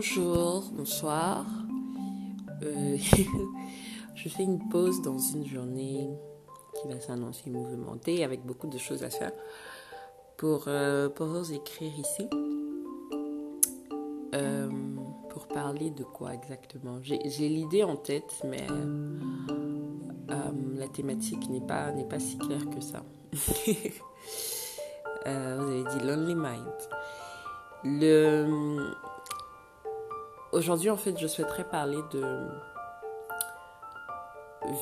Bonjour, bonsoir. Euh, je fais une pause dans une journée qui va s'annoncer mouvementée avec beaucoup de choses à faire pour, euh, vous écrire ici. Euh, pour parler de quoi exactement? J'ai l'idée en tête, mais la thématique n'est pas, pas si claire que ça. vous avez dit Lonely Mind. Le, Aujourd'hui, en fait, je souhaiterais parler de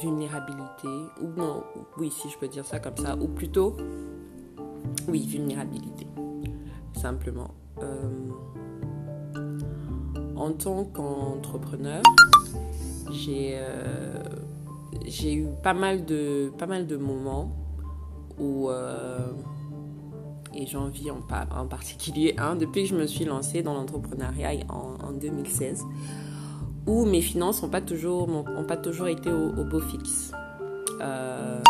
vulnérabilité, ou non, oui, si je peux dire ça comme ça, ou plutôt, oui, vulnérabilité, simplement. Euh, en tant qu'entrepreneur, j'ai euh, j'ai eu pas mal de, pas mal de moments où euh, et j'en vis en, particulier un depuis que je me suis lancée dans l'entrepreneuriat en, 2016, où mes finances n'ont pas, toujours, été au, beau fixe. Euh,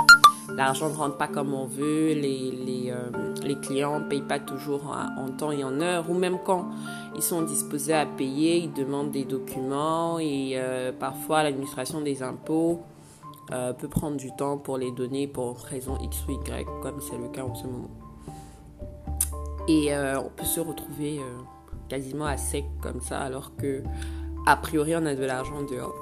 l'argent ne rentre pas comme on veut, les, euh, clients ne payent pas toujours en, temps et en heure, ou même quand ils sont disposés à payer, ils demandent des documents et euh, parfois l'administration des impôts peut prendre du temps pour les donner pour raison X ou Y, comme c'est le cas en ce moment. Et euh, on peut se retrouver euh, quasiment à sec comme ça, alors que a priori on a de l'argent dehors.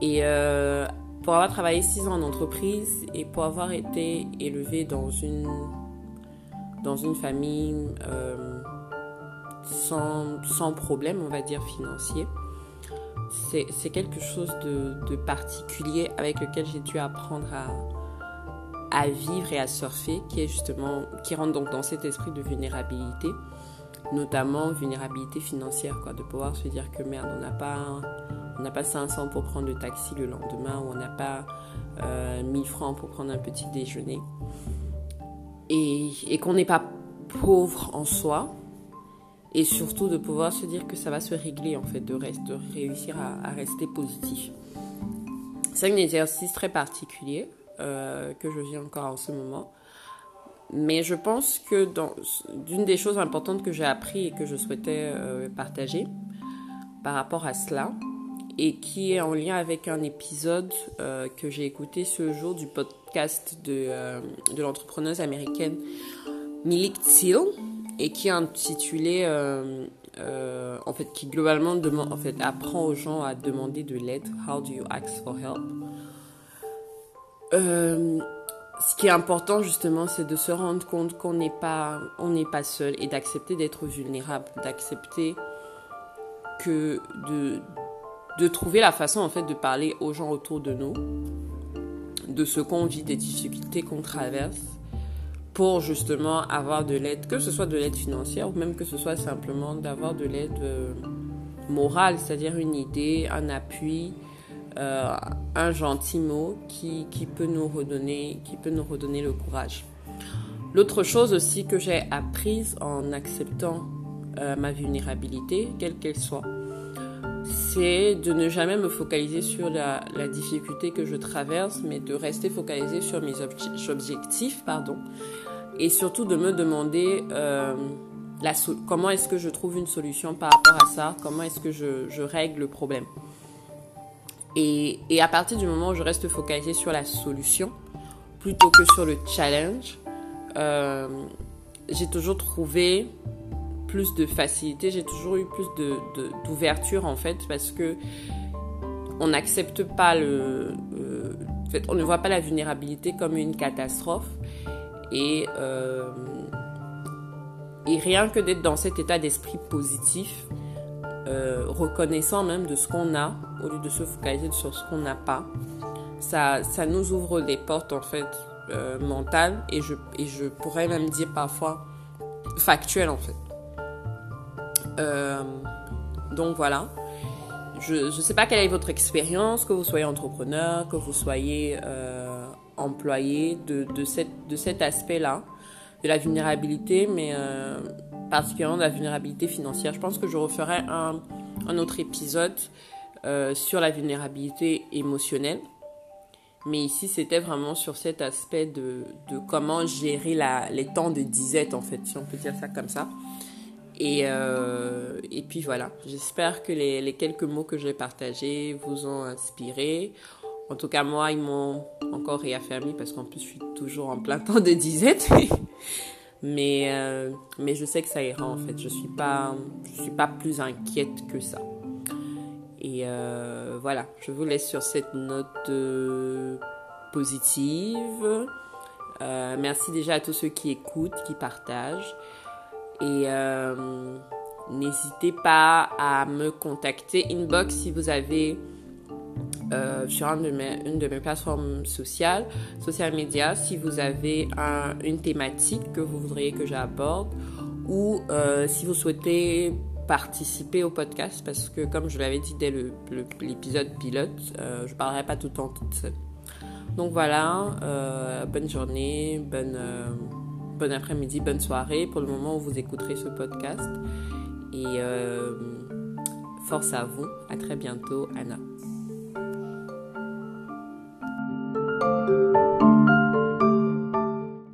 Et euh, pour avoir travaillé 6 ans en entreprise et pour avoir été élevé dans une, dans une famille sans, sans, problème, on va dire, financier, c'est quelque chose de, de, particulier avec lequel j'ai dû apprendre à, à vivre et à surfer, qui est justement, qui rentre donc dans cet esprit de vulnérabilité, notamment vulnérabilité financière, quoi, de pouvoir se dire que merde, on n'a pas, on n'a pas 500 pour prendre le taxi le lendemain, ou on n'a pas euh, 1000 francs pour prendre un petit déjeuner, et, qu'on n'est pas pauvre en soi, et surtout de pouvoir se dire que ça va se régler en fait, de, reste, réussir à rester positif. C'est un exercice très particulier euh, que je vis encore en ce moment. Mais je pense que d'une des choses importantes que j'ai appris et que je souhaitais euh, partager par rapport à cela, et qui est en lien avec un épisode euh, que j'ai écouté ce jour du podcast de, l'entrepreneuse américaine Milik Till, et qui est intitulé, en fait, qui globalement demande, en fait, apprend aux gens à demander de l'aide. How do you ask for help? Euh, ce qui est important justement, c'est de se rendre compte qu'on n'est pas, on n'est pas seul et d'accepter d'être vulnérable, d'accepter que de, de trouver la façon en fait de parler aux gens autour de nous, de ce qu'on vit, des difficultés qu'on traverse, pour justement avoir de l'aide, que ce soit de l'aide financière ou même que ce soit simplement d'avoir de l'aide euh, morale, c'est-à-dire une idée, un appui, euh, un gentil mot qui, qui, peut nous redonner, qui peut nous redonner le courage. L'autre chose aussi que j'ai apprise en acceptant euh, ma vulnérabilité, quelle qu'elle soit, c'est de ne jamais me focaliser sur la, difficulté que je traverse, mais de rester focalisé sur mes objectifs, pardon, et surtout de me demander euh, la comment est-ce que je trouve une solution par rapport à ça, comment est-ce que je règle le problème. Et, à partir du moment où je reste focalisée sur la solution, plutôt que sur le challenge, euh, j'ai toujours trouvé plus de facilité, j'ai toujours eu plus d'ouverture en fait, parce que on n'accepte pas le. Euh, en fait, on ne voit pas la vulnérabilité comme une catastrophe. Et, euh, et rien que d'être dans cet état d'esprit positif, euh, reconnaissant même de ce qu'on a au lieu de se focaliser sur ce qu'on n'a pas. Ça, ça nous ouvre des portes en fait euh, mentales et je, et je pourrais même dire parfois factuelles en fait. Euh, donc voilà. Je ne sais pas quelle est votre expérience, que vous soyez entrepreneur, que vous soyez employé de, de, cette, de cet aspect-là, de la vulnérabilité, mais particulièrement de la vulnérabilité financière. Je pense que je referai un, autre épisode euh, sur la vulnérabilité émotionnelle. Mais ici, c'était vraiment sur cet aspect de, comment gérer les temps de disette, en fait, si on peut dire ça comme ça. Et, euh, puis voilà, j'espère que les, les, quelques mots que j'ai partagés vous ont inspiré. En tout cas, moi, ils m'ont encore réaffirmé parce qu'en plus, je suis toujours en plein temps de disette. Mais, euh, mais je sais que ça ira en fait. Je ne suis, suis pas plus inquiète que ça. Et euh, voilà, je vous laisse sur cette note positive. merci déjà à tous ceux qui écoutent, qui partagent. Et euh, n'hésitez pas à me contacter inbox si vous avez euh, sur une de, mes, plateformes sociales, social media, si vous avez une thématique que vous voudriez que j'aborde ou euh, si vous souhaitez participer au podcast parce que comme je l'avais dit dès l'épisode pilote, je ne parlerai pas tout le temps toute seule. Donc voilà, bonne journée, bonne bon après-midi, bonne soirée pour le moment où vous écouterez ce podcast. Et euh, force à vous. À très bientôt, Anna.